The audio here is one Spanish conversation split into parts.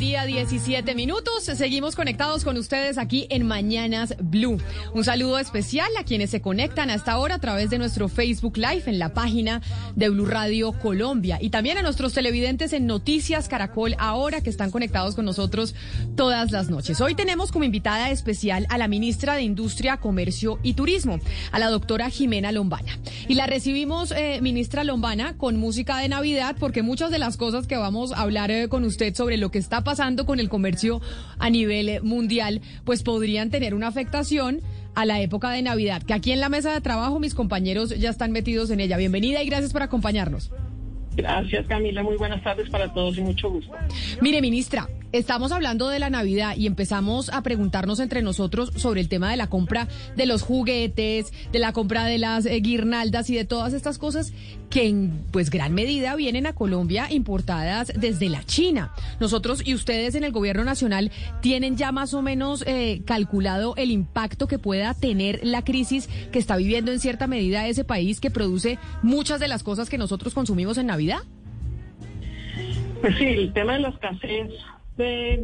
Día, 17 minutos. Seguimos conectados con ustedes aquí en Mañanas Blue. Un saludo especial a quienes se conectan hasta ahora a través de nuestro Facebook Live en la página de Blue Radio Colombia y también a nuestros televidentes en Noticias Caracol ahora que están conectados con nosotros todas las noches. Hoy tenemos como invitada especial a la ministra de Industria, Comercio y Turismo, a la doctora Jimena Lombana. Y la recibimos, eh, ministra Lombana, con música de Navidad porque muchas de las cosas que vamos a hablar eh, con usted sobre lo que está pasando con el comercio a nivel mundial, pues podrían tener una afectación a la época de Navidad, que aquí en la mesa de trabajo mis compañeros ya están metidos en ella. Bienvenida y gracias por acompañarnos. Gracias Camila, muy buenas tardes para todos y mucho gusto. Mire, ministra, Estamos hablando de la Navidad y empezamos a preguntarnos entre nosotros sobre el tema de la compra de los juguetes, de la compra de las eh, guirnaldas y de todas estas cosas que en pues gran medida vienen a Colombia importadas desde la China. Nosotros y ustedes en el gobierno nacional tienen ya más o menos eh, calculado el impacto que pueda tener la crisis que está viviendo en cierta medida ese país que produce muchas de las cosas que nosotros consumimos en Navidad. Pues sí, el tema de la escasez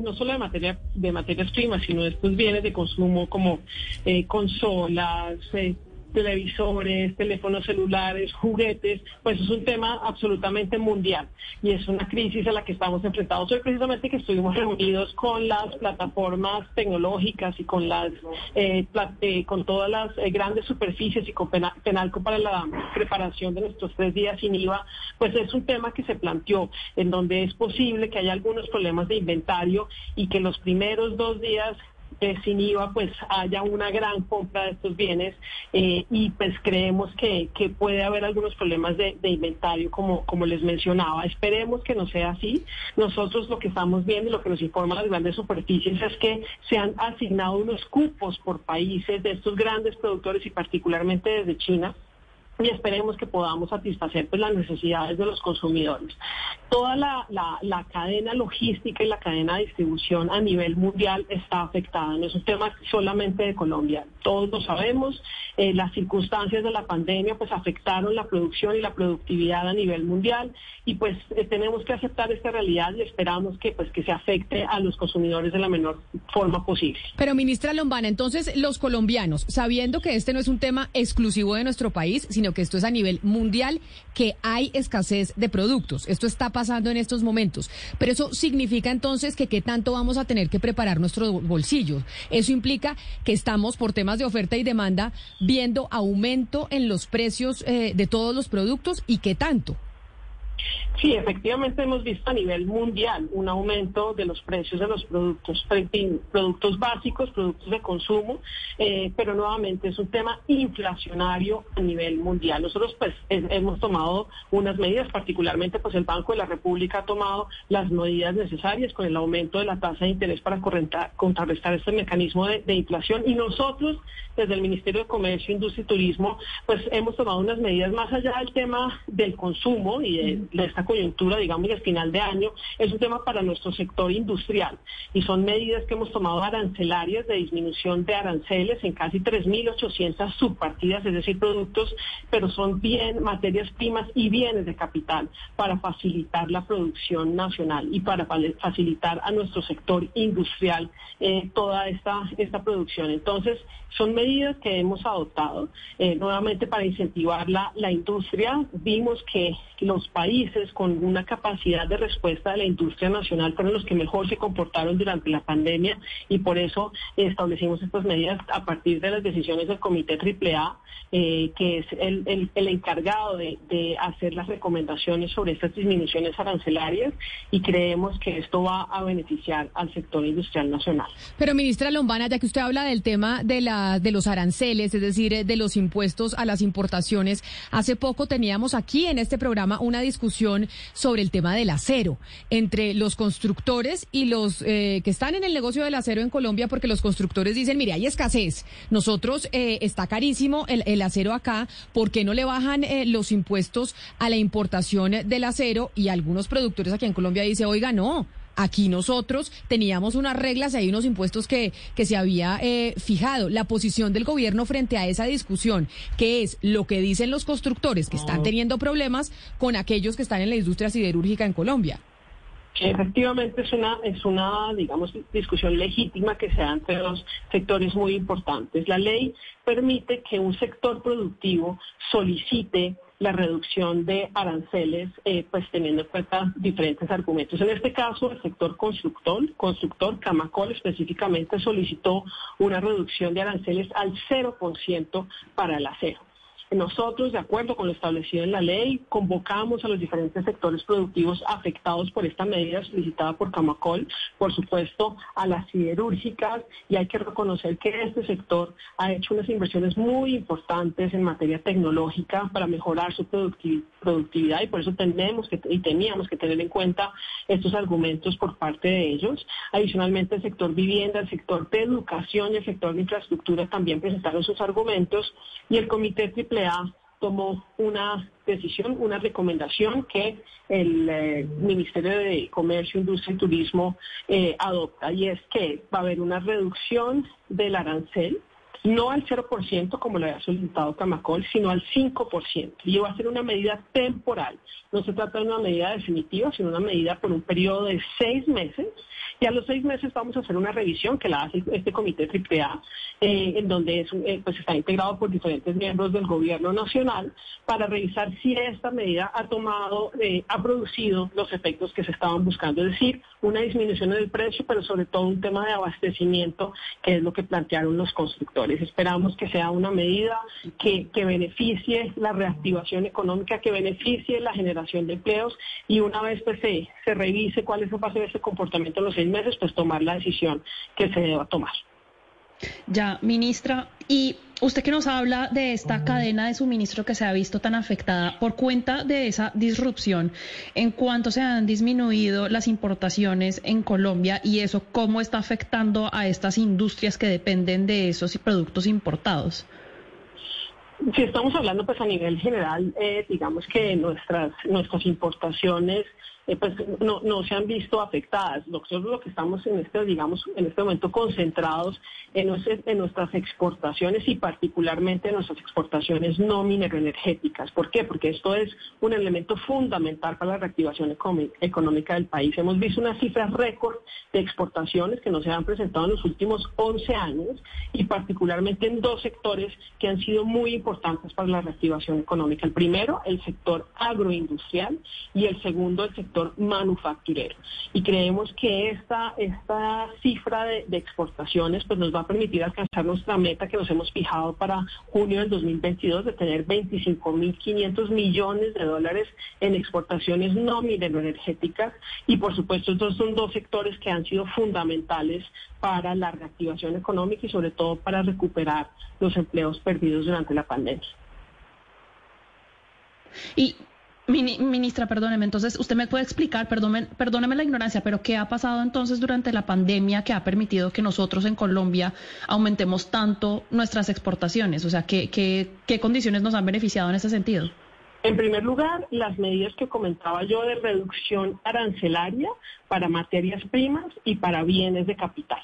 no solo de materia de materias primas, sino de estos bienes de consumo como eh, consolas, eh, televisores, teléfonos celulares, juguetes, pues es un tema absolutamente mundial y es una crisis a la que estamos enfrentados hoy precisamente que estuvimos reunidos con las plataformas tecnológicas y con las eh, eh, con todas las eh, grandes superficies y con Penalco para la preparación de nuestros tres días sin IVA, pues es un tema que se planteó en donde es posible que haya algunos problemas de inventario y que los primeros dos días eh, sin IVA pues haya una gran compra de estos bienes eh, y pues creemos que, puede haber algunos problemas de, inventario como, como les mencionaba. Esperemos que no sea así. Nosotros lo que estamos viendo y lo que nos informan las grandes superficies es que se han asignado unos cupos por países de estos grandes productores y particularmente desde China y esperemos que podamos satisfacer pues, las necesidades de los consumidores. Toda la, cadena logística y la cadena de distribución a nivel mundial está afectada, no es un tema solamente de Colombia, todos lo sabemos, eh, las circunstancias de la pandemia pues afectaron la producción y la productividad a nivel mundial y pues eh, tenemos que aceptar esta realidad y esperamos que pues que se afecte a los consumidores de la menor forma posible. Pero ministra Lombana, entonces los colombianos, sabiendo que este no es un tema exclusivo de nuestro país, que esto es a nivel mundial, que hay escasez de productos. Esto está pasando en estos momentos. Pero eso significa entonces que qué tanto vamos a tener que preparar nuestros bolsillos. Eso implica que estamos, por temas de oferta y demanda, viendo aumento en los precios eh, de todos los productos y qué tanto. Sí, efectivamente hemos visto a nivel mundial un aumento de los precios de los productos, productos básicos, productos de consumo, eh, pero nuevamente es un tema inflacionario a nivel mundial. Nosotros pues hemos tomado unas medidas, particularmente pues el Banco de la República ha tomado las medidas necesarias con el aumento de la tasa de interés para contrarrestar este mecanismo de, inflación y nosotros desde el Ministerio de Comercio, Industria y Turismo pues hemos tomado unas medidas más allá del tema del consumo y de de esta coyuntura, digamos, de final de año, es un tema para nuestro sector industrial y son medidas que hemos tomado arancelarias de disminución de aranceles en casi 3.800 subpartidas, es decir, productos, pero son bien materias primas y bienes de capital para facilitar la producción nacional y para facilitar a nuestro sector industrial eh, toda esta, esta producción. Entonces, son medidas que hemos adoptado eh, nuevamente para incentivar la, la industria. Vimos que los países con una capacidad de respuesta de la industria nacional fueron los que mejor se comportaron durante la pandemia y por eso establecimos estas medidas a partir de las decisiones del Comité AAA, eh, que es el, encargado de, hacer las recomendaciones sobre estas disminuciones arancelarias y creemos que esto va a beneficiar al sector industrial nacional. Pero ministra Lombana, ya que usted habla del tema de, la, de los aranceles, es decir, de los impuestos a las importaciones, hace poco teníamos aquí en este programa una discusión sobre el tema del acero entre los constructores y los eh, que están en el negocio del acero en Colombia, porque los constructores dicen, mire, hay escasez, nosotros eh, está carísimo el, acero acá, ¿por qué no le bajan eh, los impuestos a la importación del acero? Y algunos productores aquí en Colombia dicen, oiga, no Aquí nosotros teníamos unas reglas y hay unos impuestos que, que se había eh, fijado. La posición del gobierno frente a esa discusión, que es lo que dicen los constructores que están teniendo problemas con aquellos que están en la industria siderúrgica en Colombia. Efectivamente es una, es una, digamos, discusión legítima que se da entre dos sectores muy importantes. La ley permite que un sector productivo solicite la reducción de aranceles, eh, pues teniendo en cuenta diferentes argumentos. En este caso, el sector constructor, constructor Camacol específicamente solicitó una reducción de aranceles al 0% para el acero. Nosotros, de acuerdo con lo establecido en la ley, convocamos a los diferentes sectores productivos afectados por esta medida solicitada por Camacol, por supuesto a las siderúrgicas, y hay que reconocer que este sector ha hecho unas inversiones muy importantes en materia tecnológica para mejorar su productividad y por eso tenemos que y teníamos que tener en cuenta estos argumentos por parte de ellos. Adicionalmente, el sector vivienda, el sector de educación y el sector de infraestructura también presentaron sus argumentos y el Comité Triple tomó una decisión, una recomendación que el eh, Ministerio de Comercio, Industria y Turismo eh, adopta y es que va a haber una reducción del arancel no al 0% como lo había solicitado Camacol, sino al 5%. Y va a ser una medida temporal. No se trata de una medida definitiva, sino una medida por un periodo de seis meses. Y a los seis meses vamos a hacer una revisión que la hace este comité AAA, eh, en donde eh, pues está integrado por diferentes miembros del gobierno nacional, para revisar si esta medida ha tomado, eh, ha producido los efectos que se estaban buscando. Es decir, una disminución en el precio, pero sobre todo un tema de abastecimiento, que es lo que plantearon los constructores. Esperamos que sea una medida que, beneficie la reactivación económica, que beneficie la generación de empleos y una vez pues, se, se revise cuál es el paso de ese comportamiento en los seis meses, pues tomar la decisión que se deba tomar. Ya, ministra, y usted que nos habla de esta cadena de suministro que se ha visto tan afectada por cuenta de esa disrupción, ¿en cuánto se han disminuido las importaciones en Colombia y eso cómo está afectando a estas industrias que dependen de esos productos importados? Si estamos hablando pues a nivel general, eh, digamos que nuestras, nuestras importaciones eh, pues no, no se han visto afectadas. Nosotros lo que estamos en este, digamos, en este momento concentrados en, nuestras exportaciones y particularmente en nuestras exportaciones no mineroenergéticas. ¿Por qué? Porque esto es un elemento fundamental para la reactivación económica del país. Hemos visto unas cifras récord de exportaciones que no se han presentado en los últimos 11 años y particularmente en dos sectores que han sido muy importantes para la reactivación económica. El primero, el sector agroindustrial y el segundo, el sector manufacturero. Y creemos que esta, esta cifra de, exportaciones pues nos va a permitir alcanzar nuestra meta que nos hemos fijado para junio del 2022 de tener 25.500 millones de dólares en exportaciones no mineroenergéticas. Y por supuesto estos son dos sectores que han sido fundamentales para la reactivación económica y sobre todo para recuperar los empleos perdidos durante la pandemia. Y Ministra, perdóneme, entonces usted me puede explicar, perdóneme, perdóneme la ignorancia, pero ¿qué ha pasado entonces durante la pandemia que ha permitido que nosotros en Colombia aumentemos tanto nuestras exportaciones? O sea, ¿qué, qué, qué condiciones nos han beneficiado en ese sentido? En primer lugar, las medidas que comentaba yo de reducción arancelaria para materias primas y para bienes de capital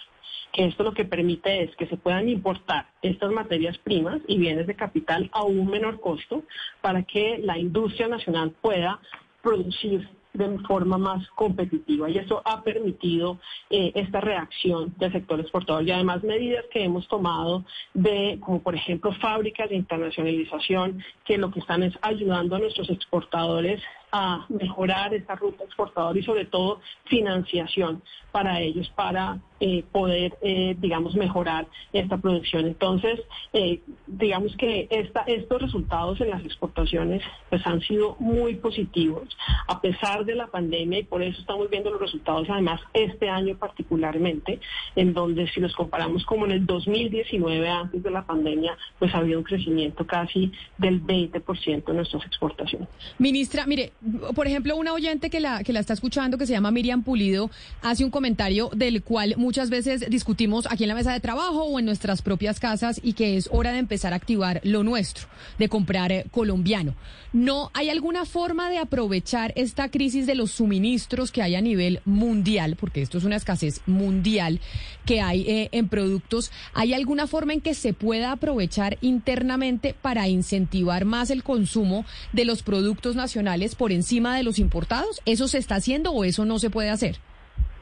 que esto lo que permite es que se puedan importar estas materias primas y bienes de capital a un menor costo para que la industria nacional pueda producir de forma más competitiva. Y eso ha permitido eh, esta reacción del sector exportador. Y además medidas que hemos tomado de como por ejemplo fábricas de internacionalización que lo que están es ayudando a nuestros exportadores a mejorar esta ruta exportadora y sobre todo financiación para ellos para eh, poder, eh, digamos, mejorar esta producción. Entonces, eh, digamos que esta, estos resultados en las exportaciones pues han sido muy positivos a pesar de la pandemia y por eso estamos viendo los resultados además este año particularmente, en donde si los comparamos como en el 2019 antes de la pandemia, pues ha habido un crecimiento casi del 20% en nuestras exportaciones. Ministra, mire, por ejemplo, una oyente que la, que la está escuchando, que se llama Miriam Pulido, hace un comentario del cual muchas veces discutimos aquí en la mesa de trabajo o en nuestras propias casas y que es hora de empezar a activar lo nuestro, de comprar eh, colombiano. ¿No hay alguna forma de aprovechar esta crisis de los suministros que hay a nivel mundial, porque esto es una escasez mundial que hay eh, en productos? ¿Hay alguna forma en que se pueda aprovechar internamente para incentivar más el consumo de los productos nacionales por encima de los importados? ¿Eso se está haciendo o eso no se puede hacer?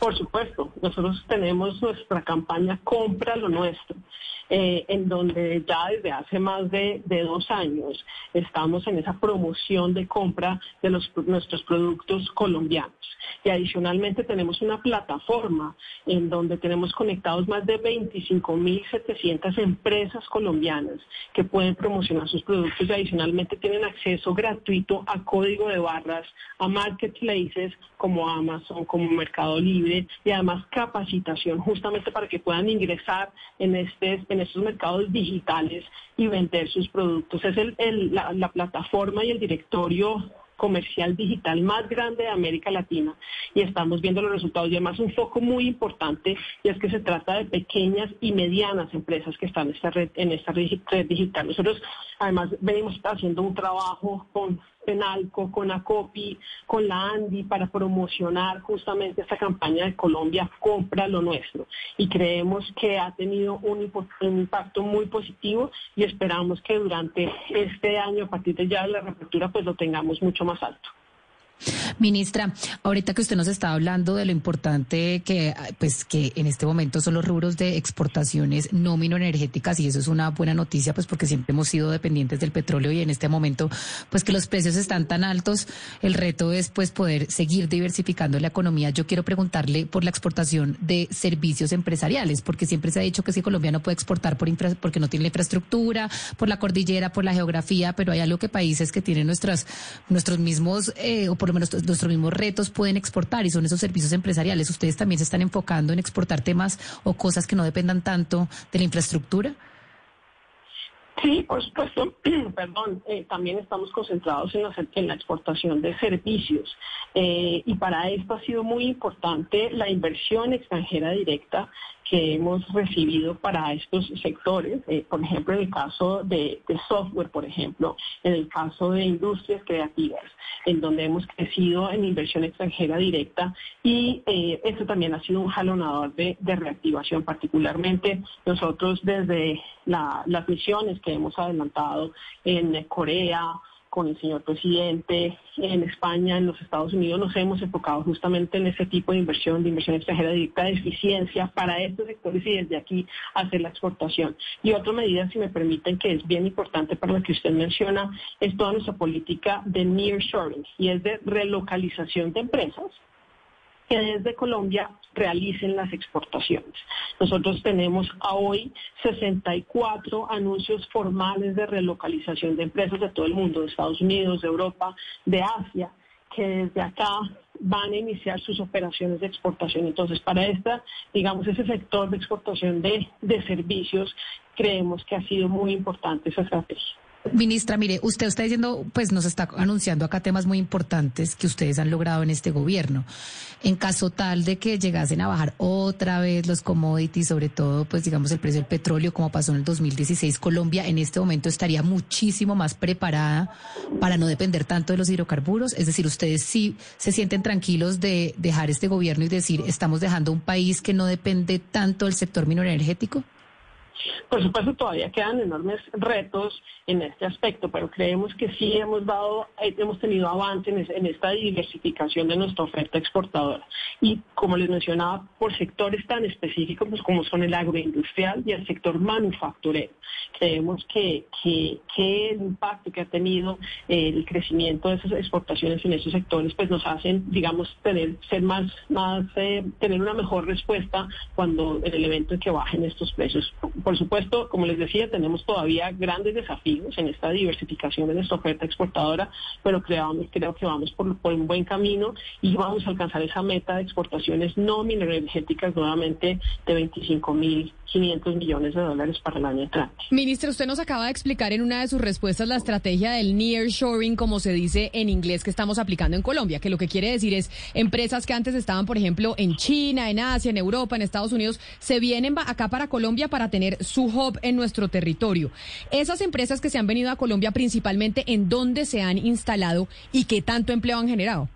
Por supuesto, nosotros tenemos nuestra campaña Compra lo Nuestro, eh, en donde ya desde hace más de, dos años estamos en esa promoción de compra de nuestros productos colombianos. Y adicionalmente tenemos una plataforma en donde tenemos conectados más de 25.700 empresas colombianas que pueden promocionar sus productos y adicionalmente tienen acceso gratuito a código de barras, a marketplaces como Amazon, como Mercado Libre y además capacitación justamente para que puedan ingresar en, este, en estos mercados digitales y vender sus productos. Es la, la plataforma y el directorio comercial digital más grande de América Latina y estamos viendo los resultados y además un foco muy importante y es que se trata de pequeñas y medianas empresas que están en esta red, en esta red digital. Nosotros además venimos haciendo un trabajo con Penalco, con ACOPI, con la ANDI para promocionar justamente esta campaña de Colombia Compra lo Nuestro. Y creemos que ha tenido un, impacto muy positivo y esperamos que durante este año, a partir de ya la reapertura, pues lo tengamos mucho más alto. Ministra, ahorita que usted nos está hablando de lo importante que, pues, que en este momento son los rubros de exportaciones no minoenergéticas y eso es una buena noticia, pues, porque siempre hemos sido dependientes del petróleo y en este momento, pues, que los precios están tan altos, el reto es, pues, poder seguir diversificando la economía. Yo quiero preguntarle por la exportación de servicios empresariales, porque siempre se ha dicho que si Colombia no puede exportar por porque no tiene la infraestructura, por la cordillera, por la geografía, pero hay algo que países que tienen nuestras, nuestros mismos, eh, lo menos nuestros mismos retos pueden exportar y son esos servicios empresariales. ¿Ustedes también se están enfocando en exportar temas o cosas que no dependan tanto de la infraestructura? Sí, por supuesto, perdón, eh, también estamos concentrados en la, exportación de servicios eh, y para esto ha sido muy importante la inversión extranjera directa que hemos recibido para estos sectores, eh, por ejemplo, en el caso de, software, por ejemplo, en el caso de industrias creativas, en donde hemos crecido en inversión extranjera directa y eh, eso también ha sido un jalonador de, reactivación, particularmente nosotros desde las misiones que hemos adelantado en Corea, con el señor presidente en España, en los Estados Unidos, nos hemos enfocado justamente en ese tipo de inversión, de inversión extranjera directa, de eficiencia para estos sectores y desde aquí hacer la exportación. Y otra medida, si me permiten, que es bien importante para lo que usted menciona, es toda nuestra política de nearshoring y es de relocalización de empresas que desde Colombia realicen las exportaciones. Nosotros tenemos a hoy 64 anuncios formales de relocalización de empresas de todo el mundo, de Estados Unidos, de Europa, de Asia, que desde acá van a iniciar sus operaciones de exportación. Entonces, para esta, digamos, ese sector de exportación de, de servicios, creemos que ha sido muy importante esa estrategia. Ministra, mire, usted está diciendo, pues nos está anunciando acá temas muy importantes que ustedes han logrado en este gobierno. En caso tal de que llegasen a bajar otra vez los commodities, sobre todo, pues digamos el precio del petróleo, como pasó en el 2016, Colombia en este momento estaría muchísimo más preparada para no depender tanto de los hidrocarburos. Es decir, ustedes sí se sienten tranquilos de dejar este gobierno y decir, estamos dejando un país que no depende tanto del sector energético. Por supuesto, todavía quedan enormes retos en este aspecto, pero creemos que sí hemos dado, eh, hemos tenido avance en, esta diversificación de nuestra oferta exportadora. Y como les mencionaba, por sectores tan específicos pues, como son el agroindustrial y el sector manufacturero. Creemos que, el impacto que ha tenido el crecimiento de esas exportaciones en esos sectores, pues nos hacen, digamos, tener, ser más, más, eh, tener una mejor respuesta cuando el evento en que bajen estos precios supuesto, como les decía, tenemos todavía grandes desafíos en esta diversificación de nuestra oferta exportadora, pero creo que vamos por, un buen camino y vamos a alcanzar esa meta de exportaciones no energéticas nuevamente de 25.000 500 millones de dólares para el año entrante. Ministro, usted nos acaba de explicar en una de sus respuestas la estrategia del nearshoring, como se dice en inglés, que estamos aplicando en Colombia, que lo que quiere decir es empresas que antes estaban, por ejemplo, en China, en Asia, en Europa, en Estados Unidos, se vienen acá para Colombia para tener su hub en nuestro territorio. Esas empresas que se han venido a Colombia, principalmente, ¿en dónde se han instalado y qué tanto empleo han generado?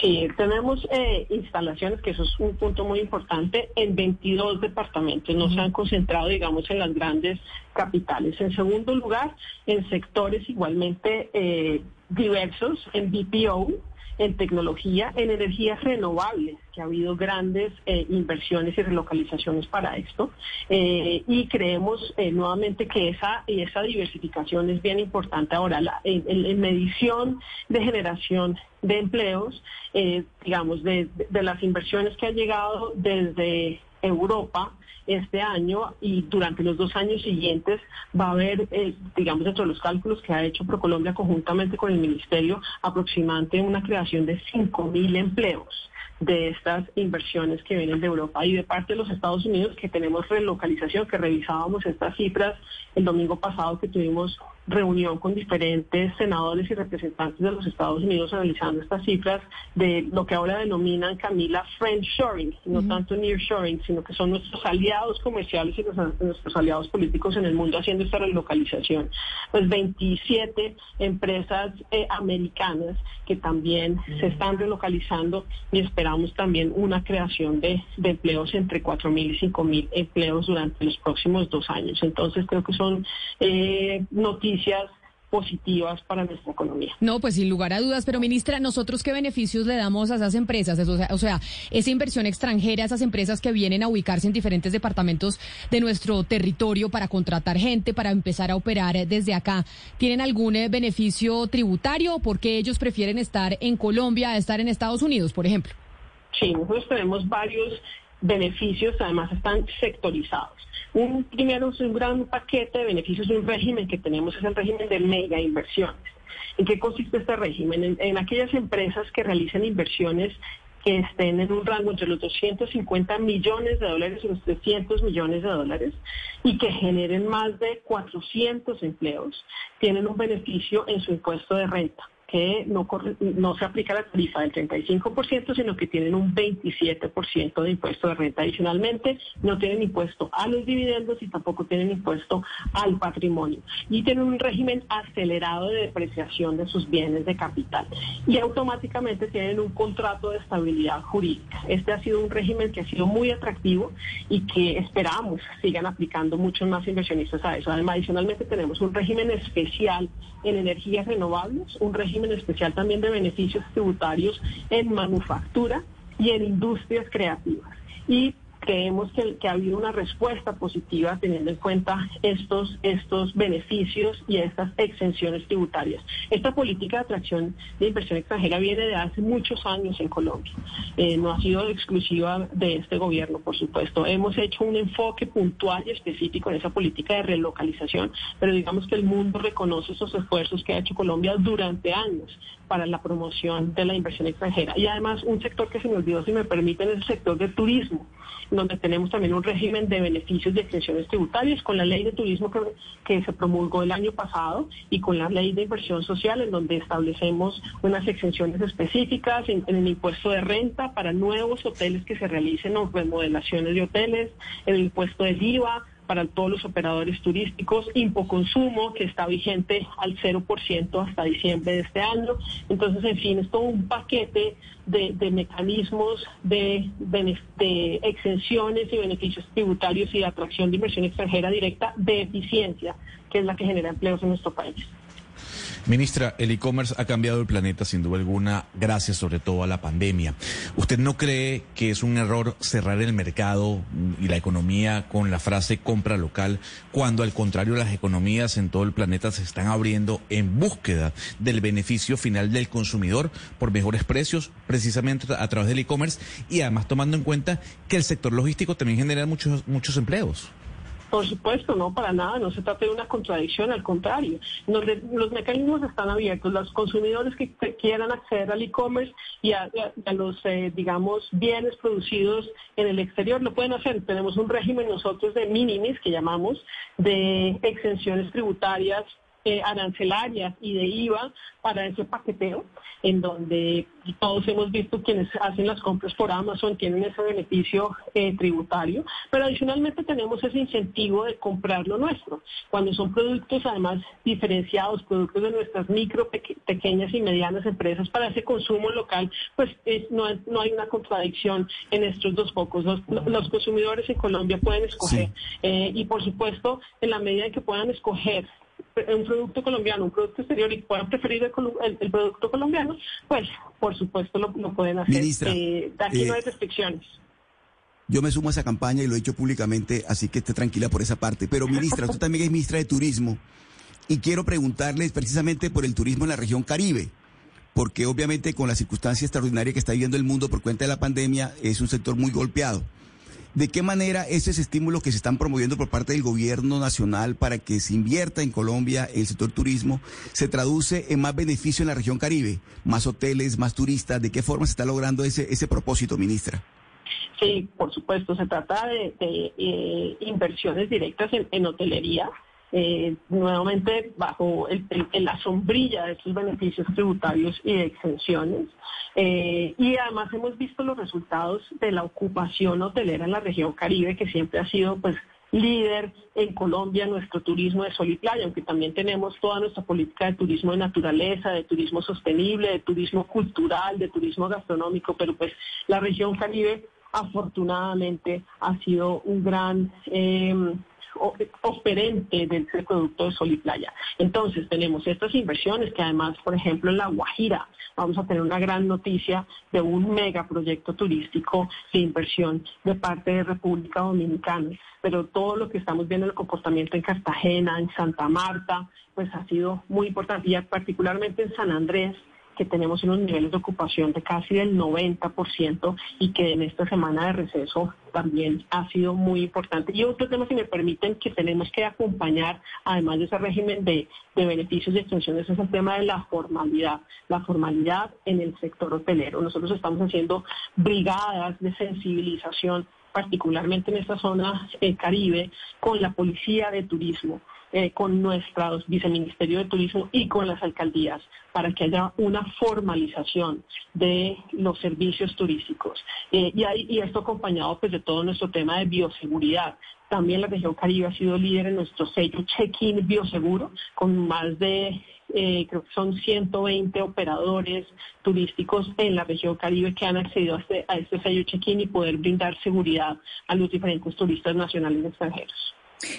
Sí, tenemos eh, instalaciones, que eso es un punto muy importante, en 22 departamentos. No se han concentrado, digamos, en las grandes capitales. En segundo lugar, en sectores igualmente eh, diversos, en BPO, en tecnología, en energías renovables, que ha habido grandes eh, inversiones y relocalizaciones para esto. Eh, y creemos eh, nuevamente que esa, esa diversificación es bien importante. Ahora, la, en, medición de generación de empleos, digamos, de, de las inversiones que han llegado desde Europa, este año y durante los dos años siguientes va a haber, eh, digamos, dentro de los cálculos que ha hecho ProColombia conjuntamente con el Ministerio, aproximadamente una creación de 5.000 empleos de estas inversiones que vienen de Europa y de parte de los Estados Unidos que tenemos relocalización, que revisábamos estas cifras el domingo pasado que tuvimos reunión con diferentes senadores y representantes de los Estados Unidos analizando estas cifras de lo que ahora denominan Camila friendshoring, no tanto nearshoring, sino que son nuestros aliados comerciales y nuestros aliados políticos en el mundo haciendo esta relocalización. Pues 27 empresas eh, americanas que también se están relocalizando y esperamos también una creación de, de empleos entre 4.000 y 5.000 empleos durante los próximos dos años. Entonces creo que son eh, noticias positivas para nuestra economía. No, pues sin lugar a dudas, pero ministra, ¿nosotros qué beneficios le damos a esas empresas? O sea, o sea, esa inversión extranjera, esas empresas que vienen a ubicarse en diferentes departamentos de nuestro territorio para contratar gente, para empezar a operar desde acá, ¿tienen algún eh, beneficio tributario o por qué ellos prefieren estar en Colombia a estar en Estados Unidos, por ejemplo? Sí, nosotros tenemos varios beneficios, además están sectorizados. Un primero un gran paquete de beneficios, un régimen que tenemos es el régimen de mega inversiones. ¿En qué consiste este régimen? En, aquellas empresas que realicen inversiones que estén en un rango entre los 250 millones de dólares y los 300 millones de dólares y que generen más de 400 empleos, tienen un beneficio en su impuesto de renta que no, no se aplica la tarifa del 35%, sino que tienen un 27% de impuesto de renta. Adicionalmente, no tienen impuesto a los dividendos y tampoco tienen impuesto al patrimonio. Y tienen un régimen acelerado de depreciación de sus bienes de capital. Y automáticamente tienen un contrato de estabilidad jurídica. Este ha sido un régimen que ha sido muy atractivo y que esperamos sigan aplicando muchos más inversionistas a eso. Además, adicionalmente tenemos un régimen especial en energías renovables, un régimen en especial también de beneficios tributarios en manufactura y en industrias creativas. Y creemos que, ha habido una respuesta positiva teniendo en cuenta estos, estos beneficios y estas exenciones tributarias. Esta política de atracción de inversión extranjera viene de hace muchos años en Colombia. Eh, no ha sido exclusiva de este gobierno, por supuesto. Hemos hecho un enfoque puntual y específico en esa política de relocalización, pero digamos que el mundo reconoce esos esfuerzos que ha hecho Colombia durante años para la promoción de la inversión extranjera. Y además un sector que se me olvidó, si me permiten, es el sector del turismo, donde tenemos también un régimen de beneficios de exenciones tributarias con la ley de turismo que, se promulgó el año pasado y con la ley de inversión social, en donde establecemos unas exenciones específicas en, en el impuesto de renta para nuevos hoteles que se realicen o remodelaciones de hoteles, el impuesto del IVA para todos los operadores turísticos, Impoconsumo, que está vigente al 0% hasta diciembre de este año. Entonces, en fin, es todo un paquete de, mecanismos de, de exenciones y beneficios tributarios y de atracción de inversión extranjera directa de eficiencia, que es la que genera empleos en nuestro país. Ministra, el e-commerce ha cambiado el planeta sin duda alguna, gracias sobre todo a la pandemia. ¿Usted no cree que es un error cerrar el mercado y la economía con la frase compra local, cuando al contrario las economías en todo el planeta se están abriendo en búsqueda del beneficio final del consumidor por mejores precios, precisamente a través del e-commerce y además tomando en cuenta que el sector logístico también genera muchos, muchos empleos? Por supuesto, no, para nada, no se trata de una contradicción, al contrario, donde los mecanismos están abiertos, los consumidores que quieran acceder al e-commerce y a, los, eh, digamos, bienes producidos en el exterior lo pueden hacer. Tenemos un régimen nosotros de minimis, que llamamos, de exenciones tributarias eh, arancelarias y de IVA para ese paqueteo, en donde todos hemos visto quienes hacen las compras por Amazon tienen ese beneficio eh, tributario, pero adicionalmente tenemos ese incentivo de comprar lo nuestro. Cuando son productos además diferenciados, productos de nuestras micro, pequeñas y medianas empresas para ese consumo local, pues no, hay una contradicción en estos dos focos. Los, consumidores en Colombia pueden escoger eh, y por supuesto en la medida en que puedan escoger un producto colombiano, un producto exterior y puedan preferir el, producto colombiano, pues por supuesto lo, pueden hacer. Ministra, eh, aquí no hay eh, restricciones. Yo me sumo a esa campaña y lo he hecho públicamente, así que esté tranquila por esa parte. Pero ministra, usted también es ministra de Turismo y quiero preguntarles precisamente por el turismo en la región Caribe, porque obviamente con la circunstancia extraordinaria que está viviendo el mundo por cuenta de la pandemia es un sector muy golpeado. ¿De qué manera ese estímulo que se están promoviendo por parte del gobierno nacional para que se invierta en Colombia el sector turismo se traduce en más beneficio en la región Caribe? Más hoteles, más turistas. ¿De qué forma se está logrando ese, ese propósito, ministra? Sí, por supuesto. Se trata de, eh, inversiones directas en hotelería eh, nuevamente bajo la sombrilla de estos beneficios tributarios y de exenciones. Eh, y además hemos visto los resultados de la ocupación hotelera en la región Caribe, que siempre ha sido pues líder en Colombia nuestro turismo de sol y playa, aunque también tenemos toda nuestra política de turismo de naturaleza, de turismo sostenible, de turismo cultural, de turismo gastronómico, pero pues la región Caribe afortunadamente ha sido un gran eh, operante del producto de sol y playa. Entonces tenemos estas inversiones que además, por ejemplo, en La Guajira vamos a tener una gran noticia de un megaproyecto turístico de inversión de parte de República Dominicana. Pero todo lo que estamos viendo el comportamiento en Cartagena, en Santa Marta, pues ha sido muy importante, y particularmente en San Andrés, que tenemos unos niveles de ocupación de casi del 90% y que en esta semana de receso también ha sido muy importante. Y otro tema, si me permiten, que tenemos que acompañar, además de ese régimen de, beneficios y extensiones, es el tema de la formalidad, la formalidad en el sector hotelero. Nosotros estamos haciendo brigadas de sensibilización particularmente en esta zona eh, caribe, con la policía de turismo, eh, con nuestro viceministerio de turismo y con las alcaldías para que haya una formalización de los servicios turísticos. Eh, y, esto acompañado pues, de todo nuestro tema de bioseguridad. También la región Caribe ha sido líder en nuestro sello check-in bioseguro, con más de eh, creo que son 120 operadores turísticos en la región Caribe que han accedido a este, a este sello check-in y poder brindar seguridad a los diferentes turistas nacionales y extranjeros.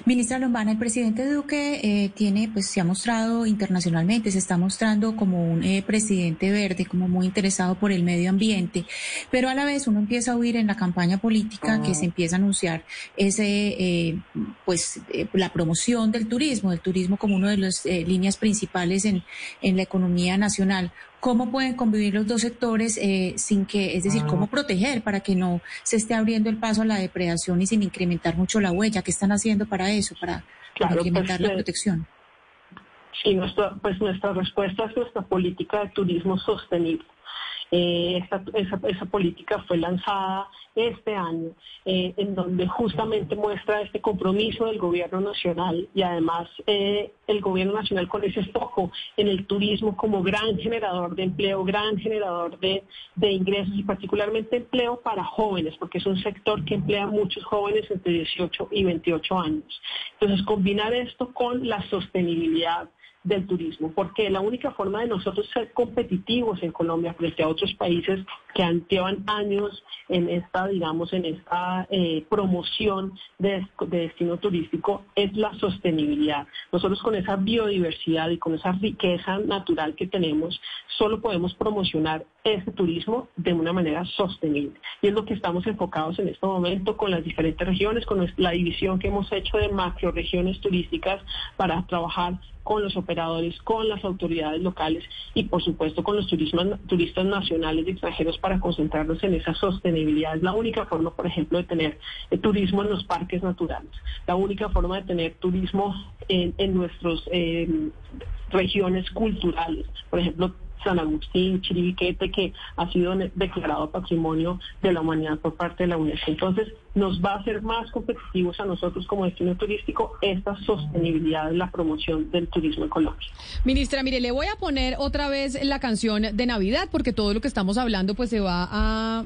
Ministra Lombana, el presidente Duque eh, tiene, pues se ha mostrado internacionalmente, se está mostrando como un eh, presidente verde, como muy interesado por el medio ambiente, pero a la vez uno empieza a oír en la campaña política que se empieza a anunciar ese, eh, pues la promoción del turismo, del turismo como una de las líneas principales en, en la economía nacional cómo pueden convivir los dos sectores eh, sin que, es decir, cómo proteger para que no se esté abriendo el paso a la depredación y sin incrementar mucho la huella. ¿Qué están haciendo para eso, para, incrementar la protección? Sí, nuestra, pues nuestra respuesta es nuestra política de turismo sostenible. Eh, esa, política fue lanzada este año, eh, en donde justamente muestra este compromiso del gobierno nacional y además eh, el gobierno nacional con ese foco en el turismo como gran generador de empleo, gran generador de, de ingresos y particularmente empleo para jóvenes, porque es un sector que emplea muchos jóvenes entre 18 y 28 años. Entonces, combinar esto con la sostenibilidad del turismo, porque la única forma de nosotros ser competitivos en Colombia frente a otros países que han, llevan años en esta, digamos, en esta eh, promoción de, destino turístico es la sostenibilidad. Nosotros con esa biodiversidad y con esa riqueza natural que tenemos, solo podemos promocionar ese turismo de una manera sostenible. Y es lo que estamos enfocados en este momento con las diferentes regiones, con la división que hemos hecho de macro regiones turísticas para trabajar con los operadores, con las autoridades locales y por supuesto con los turistas nacionales y extranjeros para concentrarnos en esa sostenibilidad. Es la única forma, por ejemplo, de tener eh, turismo en los parques naturales, la única forma de tener turismo en, en nuestras eh, regiones culturales. Por ejemplo, San Agustín, Chiribiquete, que ha sido declarado patrimonio de la humanidad por parte de la UNESCO. Entonces, nos va a hacer más competitivos a nosotros como destino turístico esta sostenibilidad de la promoción del turismo en Colombia. Ministra, mire, le voy a poner otra vez la canción de Navidad porque todo lo que estamos hablando pues se va a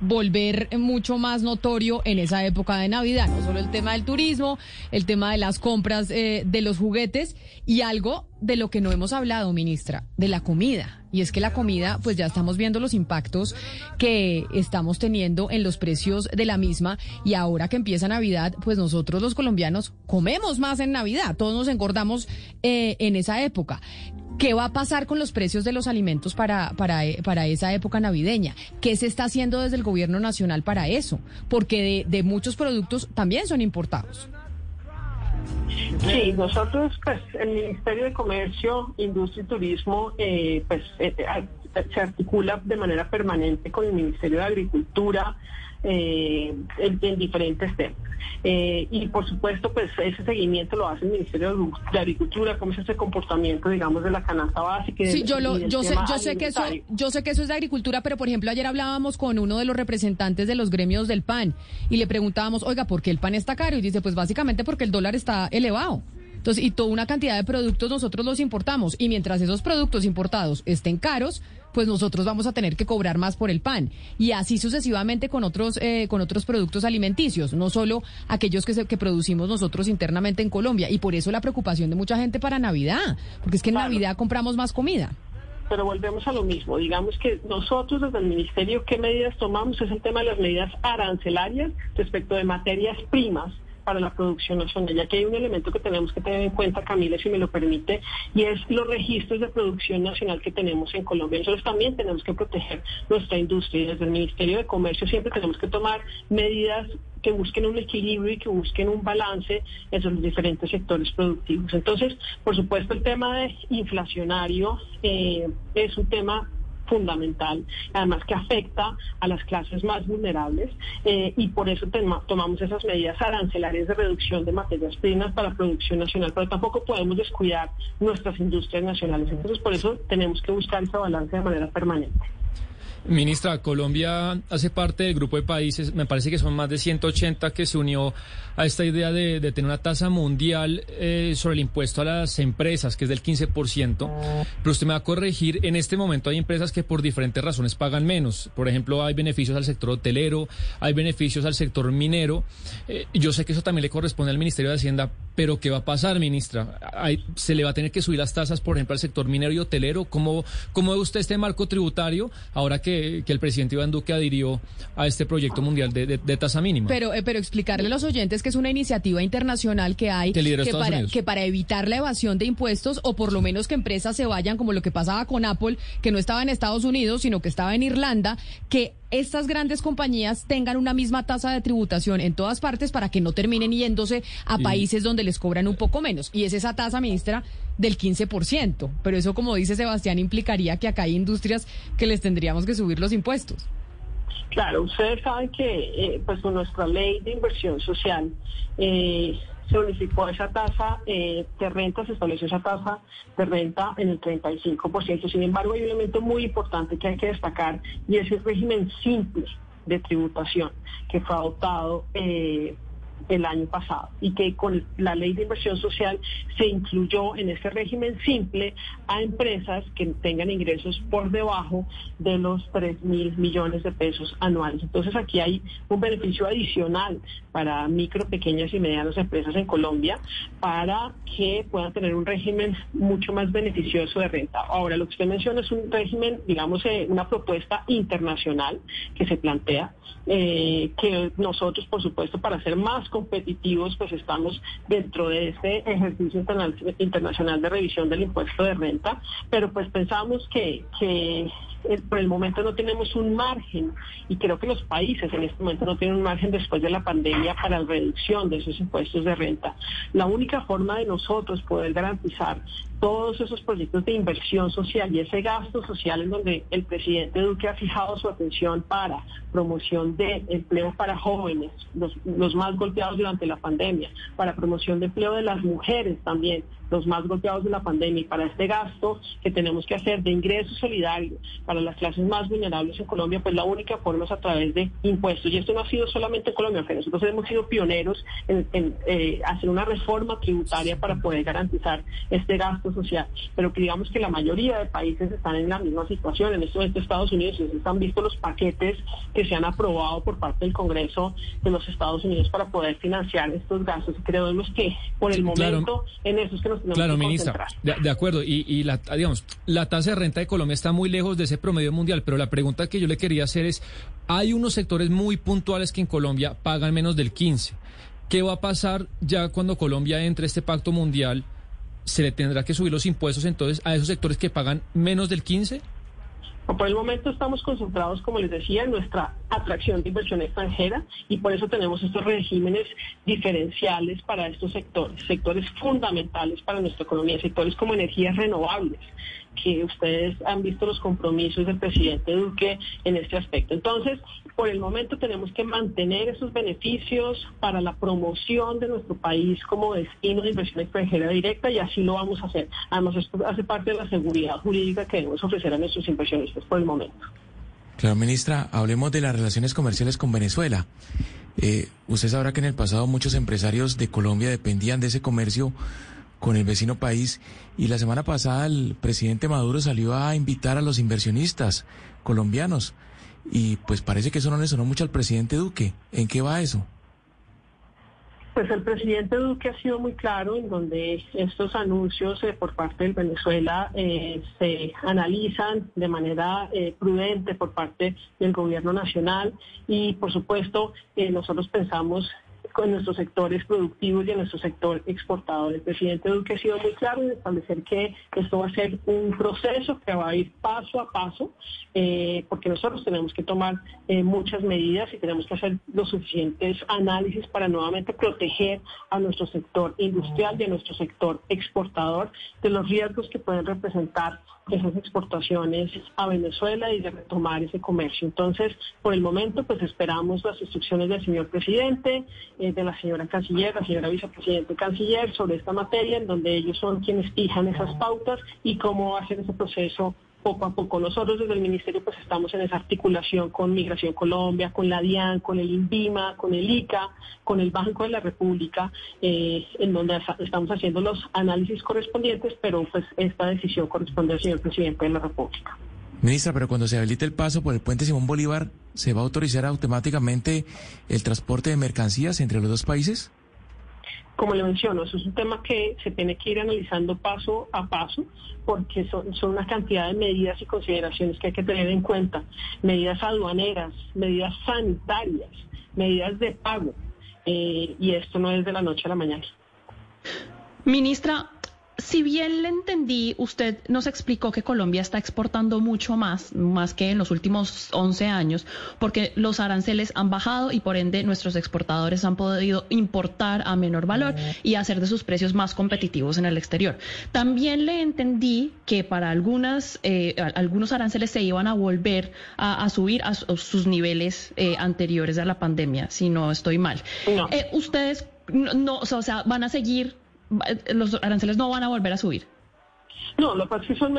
volver mucho más notorio en esa época de Navidad, no solo el tema del turismo, el tema de las compras eh, de los juguetes y algo de lo que no hemos hablado, ministra, de la comida. Y es que la comida, pues ya estamos viendo los impactos que estamos teniendo en los precios de la misma. Y ahora que empieza Navidad, pues nosotros los colombianos comemos más en Navidad. Todos nos engordamos eh, en esa época. ¿Qué va a pasar con los precios de los alimentos para, para, para, esa época navideña? ¿Qué se está haciendo desde el gobierno nacional para eso? Porque de, de muchos productos también son importados. Sí, nosotros, pues, el Ministerio de Comercio, Industria y Turismo, eh, pues, eh, eh, se articula de manera permanente con el Ministerio de Agricultura, eh, en, diferentes temas. Eh, y por supuesto, pues ese seguimiento lo hace el Ministerio de Agricultura, cómo es ese comportamiento, digamos, de la canasta básica. Sí, yo, lo, yo, sé, yo, sé que eso, yo sé que eso es de agricultura, pero por ejemplo, ayer hablábamos con uno de los representantes de los gremios del PAN y le preguntábamos, oiga, ¿por qué el pan está caro? Y dice, pues básicamente porque el dólar está elevado. Entonces, y toda una cantidad de productos nosotros los importamos. Y mientras esos productos importados estén caros, pues nosotros vamos a tener que cobrar más por el pan. Y así sucesivamente con otros, eh, con otros productos alimenticios, no solo aquellos que, que producimos nosotros internamente en Colombia. Y por eso la preocupación de mucha gente para Navidad, porque es que en Navidad compramos más comida pero volvemos a lo mismo. Digamos que nosotros desde el Ministerio, ¿qué medidas tomamos? Es el tema de las medidas arancelarias respecto de materias primas para la producción nacional, ya que hay un elemento que tenemos que tener en cuenta, Camila, si me lo permite, y es los registros de producción nacional que tenemos en Colombia. Nosotros también tenemos que proteger nuestra industria y desde el Ministerio de Comercio siempre tenemos que tomar medidas que busquen un equilibrio y que busquen un balance entre los diferentes sectores productivos. Entonces, por supuesto, el tema de inflacionario eh, es un tema fundamental, además que afecta a las clases más vulnerables eh, y por eso tomamos esas medidas arancelarias de reducción de materias primas para producción nacional, pero tampoco podemos descuidar nuestras industrias nacionales. Entonces, por eso tenemos que buscar ese balance de manera permanente. Ministra, Colombia hace parte del grupo de países, me parece que son más de 180 que se unió a esta idea de, tener una tasa mundial eh, sobre el impuesto a las empresas, que es del 15%. Pero usted me va a corregir, en este momento hay empresas que por diferentes razones pagan menos. Por ejemplo, hay beneficios al sector hotelero, hay beneficios al sector minero. Eh, yo sé que eso también le corresponde al Ministerio de Hacienda, pero ¿qué va a pasar, ministra? ¿Se le va a tener que subir las tasas, por ejemplo, al sector minero y hotelero? ¿Cómo, cómo ve usted este marco tributario ahora que que, el presidente Iván Duque adhirió a este proyecto mundial de, tasa mínima. Pero, eh, pero explicarle a los oyentes que es una iniciativa internacional que hay que, para, que para evitar la evasión de impuestos o por lo menos que empresas se vayan como lo que pasaba con Apple, que no estaba en Estados Unidos, sino que estaba en Irlanda, que estas grandes compañías tengan una misma tasa de tributación en todas partes para que no terminen yéndose a países donde les cobran un poco menos. Y es esa tasa, ministra, del 15%. Pero eso, como dice Sebastián, implicaría que acá hay industrias que les tendríamos que subir los impuestos. Claro, ustedes saben que eh, pues con nuestra ley de inversión social eh, se unificó esa tasa eh, de renta, se estableció esa tasa de renta en el 35%. Sin embargo, hay un elemento muy importante que hay que destacar y es el régimen simple de tributación que fue adoptado eh, el año pasado y que con la ley de inversión social se incluyó en ese régimen simple a empresas que tengan ingresos por debajo de los 3 mil millones de pesos anuales. Entonces aquí hay un beneficio adicional para micro, pequeñas y medianas empresas en Colombia para que puedan tener un régimen mucho más beneficioso de renta. Ahora, lo que usted menciona es un régimen, digamos, eh, una propuesta internacional que se plantea, eh, que nosotros, por supuesto, para ser más competitivos, pues estamos dentro de este ejercicio internacional de revisión del impuesto de renta, pero pues pensamos que, que por el momento no tenemos un margen y creo que los países en este momento no tienen un margen después de la pandemia para la reducción de esos impuestos de renta. La única forma de nosotros poder garantizar todos esos proyectos de inversión social y ese gasto social en donde el presidente Duque ha fijado su atención para promoción de empleo para jóvenes, los, los más golpeados durante la pandemia, para promoción de empleo de las mujeres también, los más golpeados de la pandemia y para este gasto que tenemos que hacer de ingresos solidarios para las clases más vulnerables en Colombia, pues la única forma es a través de impuestos. Y esto no ha sido solamente en Colombia, que nosotros hemos sido pioneros en, eh, hacer una reforma tributaria para poder garantizar este gasto social. Pero que digamos que la mayoría de países están en la misma situación. En estos Estados Unidos se han visto los paquetes que se han aprobado por parte del Congreso de los Estados Unidos para poder financiar estos gastos. Y creemos que por el momento en eso es que nos claro, ministra, de, acuerdo. Y, la, digamos, la tasa de renta de Colombia está muy lejos de ese promedio mundial, pero la pregunta que yo le quería hacer es, hay unos sectores muy puntuales que en Colombia pagan menos del 15. ¿Qué va a pasar ya cuando Colombia entre a este pacto mundial? ¿Se le tendrá que subir los impuestos entonces a esos sectores que pagan menos del 15? Por el momento estamos concentrados, como les decía, en nuestra atracción de inversión extranjera y por eso tenemos estos regímenes diferenciales para estos sectores, sectores fundamentales para nuestra economía, sectores como energías renovables, que ustedes han visto los compromisos del presidente Duque en este aspecto. Entonces, por el momento tenemos que mantener esos beneficios para la promoción de nuestro país como destino de inversión extranjera directa y así lo vamos a hacer. Además, esto hace parte de la seguridad jurídica que debemos ofrecer a nuestros inversionistas por el momento. Claro, ministra, hablemos de las relaciones comerciales con Venezuela. Eh, usted sabrá que en el pasado muchos empresarios de Colombia dependían de ese comercio con el vecino país. Y la semana pasada el presidente Maduro salió a invitar a los inversionistas colombianos. Y pues parece que eso no le sonó mucho al presidente Duque. ¿En qué va eso? Pues el presidente Duque ha sido muy claro en donde estos anuncios eh, por parte de Venezuela eh, se analizan de manera eh, prudente por parte del gobierno nacional y por supuesto nosotros pensamos con nuestros sectores productivos y en nuestro sector exportador. El presidente Duque ha sido muy claro en establecer que esto va a ser un proceso que va a ir paso a paso, eh, porque nosotros tenemos que tomar eh, muchas medidas y tenemos que hacer los suficientes análisis para nuevamente proteger a nuestro sector industrial y a nuestro sector exportador de los riesgos que pueden representar esas exportaciones a Venezuela y de retomar ese comercio. Entonces, por el momento, pues esperamos las instrucciones del señor presidente, eh, de la señora canciller, la señora vicepresidente canciller sobre esta materia, en donde ellos son quienes fijan esas pautas y cómo hacer ese proceso poco a poco. Nosotros desde el Ministerio pues estamos en esa articulación con Migración Colombia, con la DIAN, con el INVIMA, con el ICA, con el Banco de la República, eh, en donde estamos haciendo los análisis correspondientes, pero pues esta decisión corresponde al señor presidente de la República. Ministra, pero cuando se habilite el paso por el puente Simón Bolívar, ¿se va a autorizar automáticamente el transporte de mercancías entre los dos países? como le menciono, eso es un tema que se tiene que ir analizando paso a paso porque son, son una cantidad de medidas y consideraciones que hay que tener en cuenta. Medidas aduaneras, medidas sanitarias, medidas de pago. Eh, y esto no es de la noche a la mañana. Ministra, si bien le entendí, usted nos explicó que Colombia está exportando mucho más, más que en los últimos 11 años, porque los aranceles han bajado y por ende nuestros exportadores han podido importar a menor valor y hacer de sus precios más competitivos en el exterior. También le entendí que para algunas, eh, algunos aranceles se iban a volver a, subir a, sus niveles eh, anteriores a la pandemia, si no estoy mal. Eh, ustedes no, o sea, van a seguir los aranceles no van a volver a subir. No, lo que pasa es que son,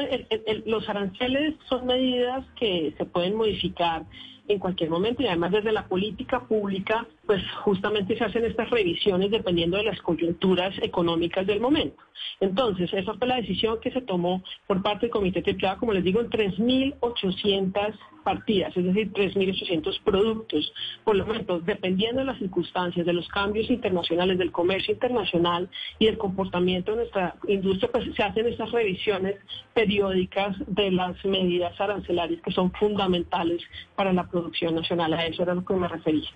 los aranceles son medidas que se pueden modificar en cualquier momento y además desde la política pública, pues justamente se hacen estas revisiones dependiendo de las coyunturas económicas del momento. Entonces, esa fue la decisión que se tomó por parte del Comité Triplada, como les digo, en 3.800 partidas, es decir, 3.800 productos. Por lo tanto, dependiendo de las circunstancias, de los cambios internacionales, del comercio internacional y del comportamiento de nuestra industria, pues se hacen estas revisiones periódicas de las medidas arancelarias que son fundamentales para la producción nacional. A eso era lo que me refería.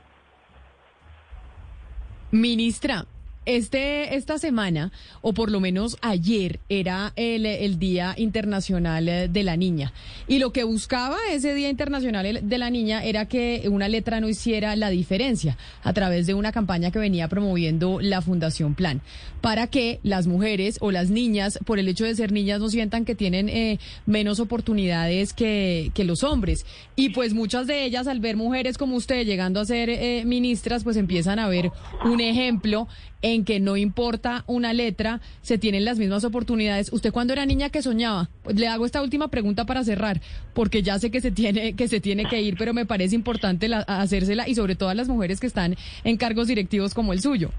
Ministra, este, esta semana, o por lo menos ayer, era el, el Día Internacional eh, de la Niña. Y lo que buscaba ese Día Internacional de la Niña era que una letra no hiciera la diferencia a través de una campaña que venía promoviendo la Fundación Plan, para que las mujeres o las niñas, por el hecho de ser niñas, no sientan que tienen eh, menos oportunidades que, que los hombres. Y pues muchas de ellas, al ver mujeres como usted llegando a ser eh, ministras, pues empiezan a ver un ejemplo en que no importa una letra, se tienen las mismas oportunidades. ¿Usted cuando era niña que soñaba? Le hago esta última pregunta para cerrar, porque ya sé que se tiene que se tiene que ir, pero me parece importante la, hacérsela y sobre todo a las mujeres que están en cargos directivos como el suyo.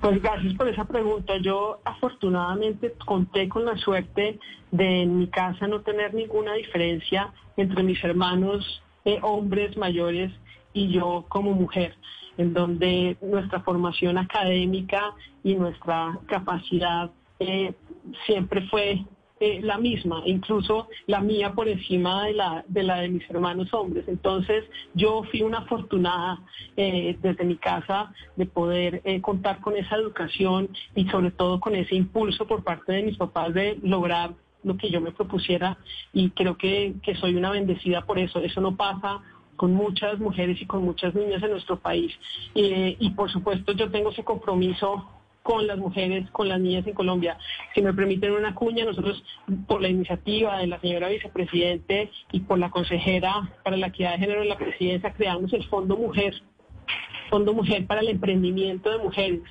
Pues gracias por esa pregunta. Yo afortunadamente conté con la suerte de en mi casa no tener ninguna diferencia entre mis hermanos eh, hombres mayores y yo como mujer en donde nuestra formación académica y nuestra capacidad eh, siempre fue eh, la misma, incluso la mía por encima de la, de la de mis hermanos hombres. Entonces yo fui una afortunada eh, desde mi casa de poder contar con esa educación y sobre todo con ese impulso por parte de mis papás de lograr lo que yo me propusiera y creo que soy una bendecida por eso. Eso no pasa con muchas mujeres y con muchas niñas en nuestro país. y por supuesto yo tengo ese compromiso con las mujeres, con las niñas en Colombia. Si me permiten una cuña, nosotros por la iniciativa de la señora vicepresidente y por la consejera para la equidad de género en la presidencia creamos el Fondo Mujer Fondo Mujer para el Emprendimiento de Mujeres.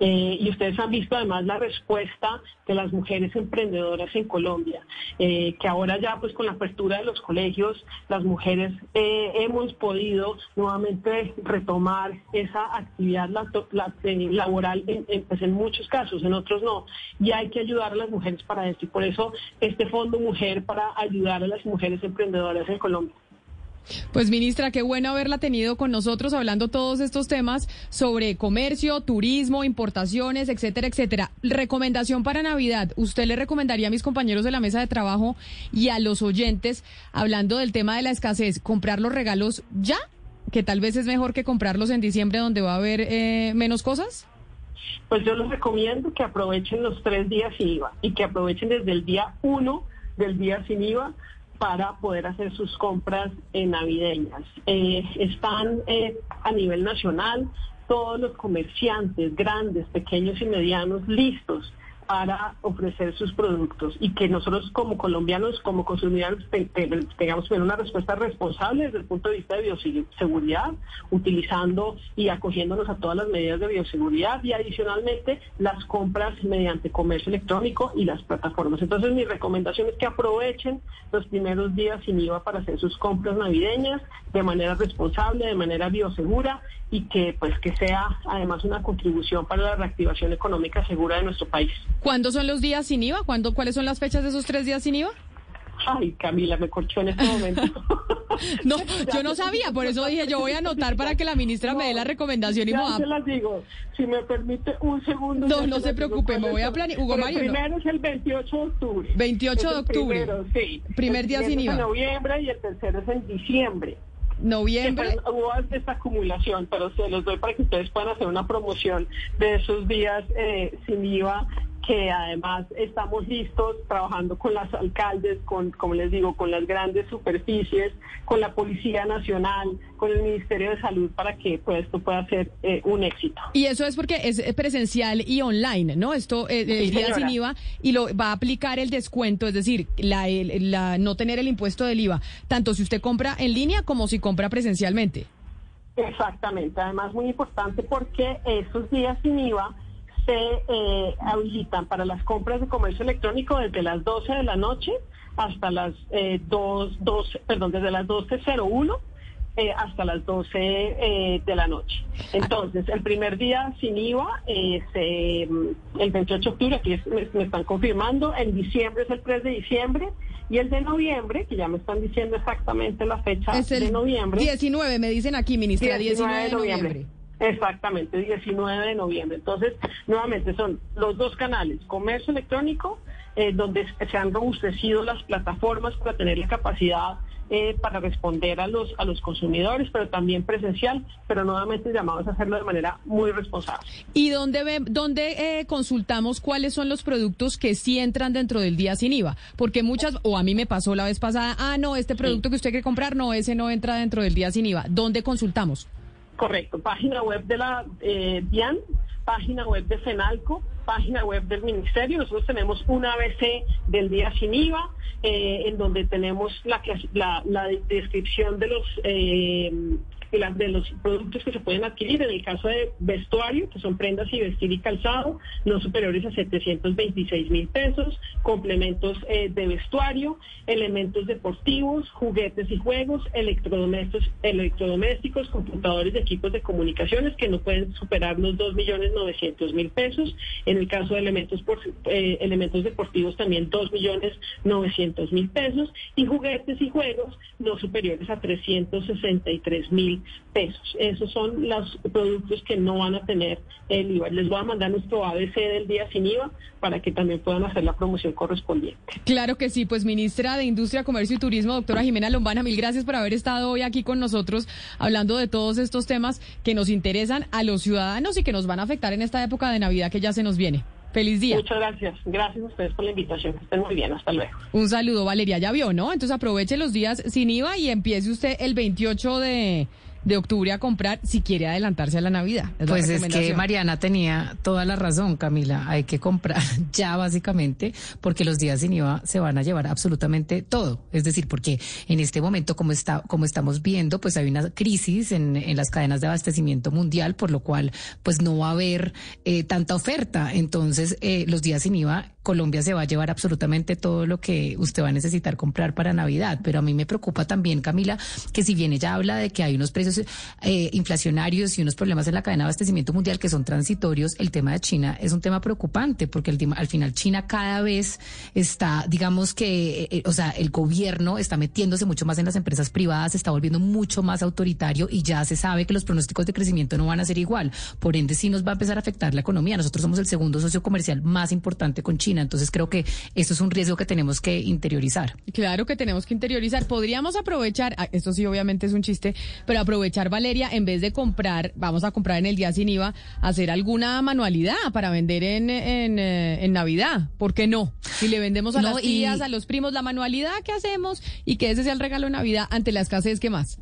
Eh, y ustedes han visto además la respuesta de las mujeres emprendedoras en Colombia, eh, que ahora ya pues con la apertura de los colegios, las mujeres eh, hemos podido nuevamente retomar esa actividad laboral en, pues en muchos casos, en otros no. Y hay que ayudar a las mujeres para esto. Y por eso este Fondo Mujer para ayudar a las mujeres emprendedoras en Colombia. Pues ministra, qué bueno haberla tenido con nosotros hablando todos estos temas sobre comercio, turismo, importaciones, etcétera, etcétera. Recomendación para Navidad. ¿Usted le recomendaría a mis compañeros de la mesa de trabajo y a los oyentes, hablando del tema de la escasez, comprar los regalos ya? Que tal vez es mejor que comprarlos en diciembre donde va a haber eh, menos cosas. Pues yo les recomiendo que aprovechen los tres días sin IVA y que aprovechen desde el día uno del día sin IVA para poder hacer sus compras navideñas. Eh, están eh, a nivel nacional todos los comerciantes grandes, pequeños y medianos listos para ofrecer sus productos y que nosotros como colombianos, como consumidores, tengamos una respuesta responsable desde el punto de vista de bioseguridad, utilizando y acogiéndonos a todas las medidas de bioseguridad y adicionalmente las compras mediante comercio electrónico y las plataformas. Entonces mi recomendación es que aprovechen los primeros días sin IVA para hacer sus compras navideñas de manera responsable, de manera biosegura y que pues que sea además una contribución para la reactivación económica segura de nuestro país. ¿Cuándo son los días sin IVA? ¿Cuándo, ¿Cuáles son las fechas de esos tres días sin IVA? Ay, Camila, me corchó en este momento. no, yo no sabía, por eso dije, yo voy a anotar para que la ministra me dé la recomendación y ya se las digo, si me permite un segundo. No, no se preocupe, me voy a planear. Hugo Mario. El primero es el 28 de octubre. 28 de octubre. Primero, sí. Primer día sin IVA. En noviembre y el tercero es en diciembre. Noviembre. hubo esta acumulación, pero se los doy para que ustedes puedan hacer una promoción de esos días eh, sin IVA que además estamos listos trabajando con las alcaldes, con, como les digo, con las grandes superficies, con la Policía Nacional, con el Ministerio de Salud para que pues, esto pueda ser eh, un éxito. Y eso es porque es presencial y online, ¿no? Esto eh, el día sin IVA y lo va a aplicar el descuento, es decir, la, la, no tener el impuesto del IVA, tanto si usted compra en línea como si compra presencialmente. Exactamente, además muy importante porque esos días sin IVA se eh, habilitan para las compras de comercio electrónico desde las 12 de la noche hasta las eh, 2, 12, perdón, desde las 12.01 eh, hasta las 12 eh, de la noche. Entonces, el primer día sin IVA, es mm, el 28 de octubre, aquí me, están confirmando, en diciembre es el 3 de diciembre, y el de noviembre, que ya me están diciendo exactamente la fecha de noviembre. 19, me dicen aquí, ministra, 19, de noviembre. Exactamente, 19 de noviembre. Entonces, nuevamente son los dos canales, comercio electrónico, eh, donde se han robustecido las plataformas para tener la capacidad eh, para responder a los, a los consumidores, pero también presencial, pero nuevamente llamamos a hacerlo de manera muy responsable. ¿Y dónde, ve, dónde eh, consultamos cuáles son los productos que sí entran dentro del día sin IVA? Porque muchas, o a mí me pasó la vez pasada, ah, no, este producto que usted quiere comprar, no, ese no entra dentro del día sin IVA. ¿Dónde consultamos? Correcto, página web de la eh, DIAN, página web de FENALCO, página web del Ministerio. Nosotros tenemos un ABC del día sin IVA, eh, en donde tenemos la descripción de los eh, de los productos que se pueden adquirir en el caso de vestuario, que son prendas y vestir y calzado, no superiores a 726 mil pesos, complementos eh, de vestuario, elementos deportivos, juguetes y juegos, electrodomésticos, electrodomésticos, computadores y equipos de comunicaciones que no pueden superar los 2 millones 900 mil pesos. En el caso de elementos, por, eh, elementos deportivos también 2 millones 900 mil pesos y juguetes y juegos no superiores a 363 mil pesos. Esos son los productos que no van a tener el IVA. Les voy a mandar nuestro ABC del día sin IVA para que también puedan hacer la promoción correspondiente. Claro que sí, pues ministra de Industria, Comercio y Turismo, doctora Jimena Lombana, mil gracias por haber estado hoy aquí con nosotros hablando de todos estos temas que nos interesan a los ciudadanos y que nos van a afectar en esta época de Navidad que ya se nos viene. Feliz día. Muchas gracias. Gracias a ustedes por la invitación. Que estén muy bien. Hasta luego. Un saludo, Valeria. Ya vio, ¿no? Entonces aproveche los días sin IVA y empiece usted el 28 de de octubre a comprar si quiere adelantarse a la Navidad. pues es que Mariana tenía toda la razón, Camila. Hay que comprar ya básicamente porque los días sin IVA se van a llevar absolutamente todo. Es decir, porque en este momento, como está, como estamos viendo, pues hay una crisis en, en las cadenas de abastecimiento mundial, por lo cual, pues no va a haber eh, tanta oferta. Entonces, eh, los días sin IVA Colombia se va a llevar absolutamente todo lo que usted va a necesitar comprar para Navidad. Pero a mí me preocupa también, Camila, que si bien ella habla de que hay unos precios eh, inflacionarios y unos problemas en la cadena de abastecimiento mundial que son transitorios, el tema de China es un tema preocupante porque al final China cada vez está, digamos que, eh, o sea, el gobierno está metiéndose mucho más en las empresas privadas, está volviendo mucho más autoritario y ya se sabe que los pronósticos de crecimiento no van a ser igual. Por ende, sí nos va a empezar a afectar la economía. Nosotros somos el segundo socio comercial más importante con China. Entonces creo que esto es un riesgo que tenemos que interiorizar. Claro que tenemos que interiorizar. Podríamos aprovechar, ah, esto sí obviamente es un chiste, pero aprovechar Valeria, en vez de comprar, vamos a comprar en el día sin IVA, hacer alguna manualidad para vender en, en, eh, en Navidad. ¿Por qué no? Si le vendemos a las tías, a los primos, la manualidad que hacemos y que ese sea el regalo de Navidad ante la escasez, ¿qué más?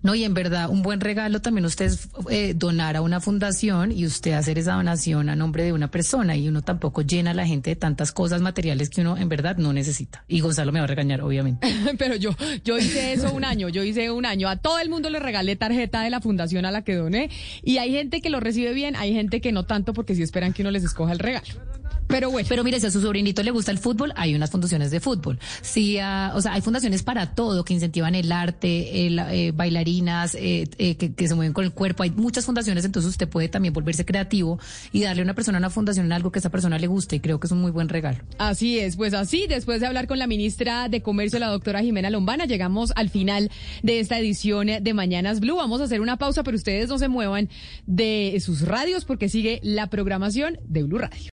No, y en verdad, un buen regalo también usted es eh, donar a una fundación y usted hacer esa donación a nombre de una persona y uno tampoco llena a la gente de tantas cosas materiales que uno en verdad no necesita. Y Gonzalo me va a regañar, obviamente. Pero yo, yo hice eso un año, yo hice un año. A todo el mundo le regalé tarjeta de la fundación a la que doné y hay gente que lo recibe bien, hay gente que no tanto porque sí esperan que uno les escoja el regalo. Pero bueno. Pero mire, si a su sobrinito le gusta el fútbol, hay unas fundaciones de fútbol. Sí, o sea, hay fundaciones para todo que incentivan el arte, el, eh, bailarinas eh, eh, que, se mueven con el cuerpo. Hay muchas fundaciones, entonces usted puede también volverse creativo y darle a una persona una fundación en algo que a esa persona le guste y creo que es un muy buen regalo. Así es, pues así, después de hablar con la ministra de Comercio, la doctora Jimena Lombana, llegamos al final de esta edición de Mañanas Blue. Vamos a hacer una pausa, pero ustedes no se muevan de sus radios porque sigue la programación de Blue Radio.